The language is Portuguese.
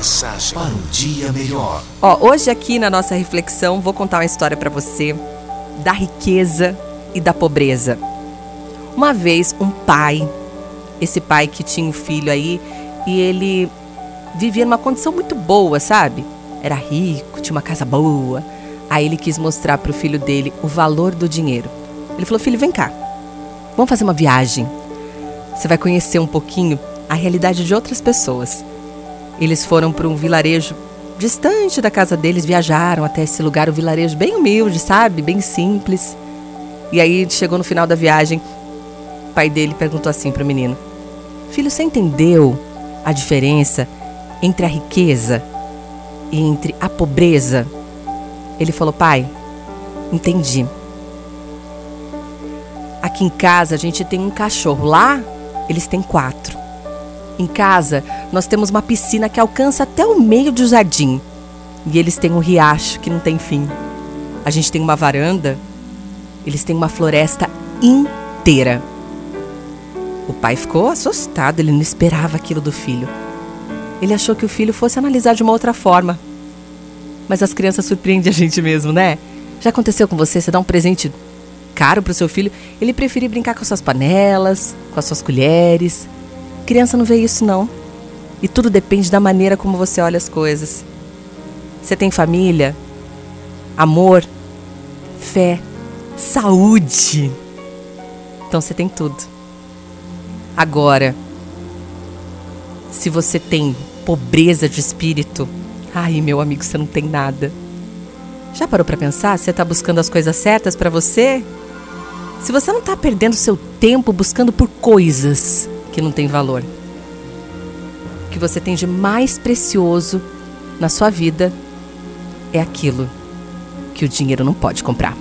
Mensagem para um dia melhor. Ó, hoje aqui na nossa reflexão vou contar uma história para você da riqueza e da pobreza. Uma vez um pai, esse pai que tinha um filho aí e ele vivia numa condição muito boa, sabe? Era rico, tinha uma casa boa. Aí ele quis mostrar para o filho dele o valor do dinheiro. Ele falou: "Filho, vem cá. Vamos fazer uma viagem. Você vai conhecer um pouquinho a realidade de outras pessoas." Eles foram para um vilarejo distante da casa deles, viajaram até esse lugar, um vilarejo bem humilde, sabe? Bem simples. E aí chegou no final da viagem, o pai dele perguntou assim para o menino: Filho, você entendeu a diferença entre a riqueza e entre a pobreza? Ele falou: Pai, entendi. Aqui em casa a gente tem um cachorro, lá eles têm quatro. Em casa, nós temos uma piscina que alcança até o meio do jardim. E eles têm um riacho que não tem fim. A gente tem uma varanda, eles têm uma floresta inteira. O pai ficou assustado, ele não esperava aquilo do filho. Ele achou que o filho fosse analisar de uma outra forma. Mas as crianças surpreendem a gente mesmo, né? Já aconteceu com você? Você dá um presente caro pro seu filho, ele prefere brincar com as suas panelas, com as suas colheres, Criança não vê isso não. E tudo depende da maneira como você olha as coisas. Você tem família, amor, fé, saúde. Então você tem tudo. Agora, se você tem pobreza de espírito, ai meu amigo, você não tem nada. Já parou para pensar? Você está buscando as coisas certas para você? Se você não está perdendo seu tempo buscando por coisas que não tem valor. O que você tem de mais precioso na sua vida é aquilo que o dinheiro não pode comprar.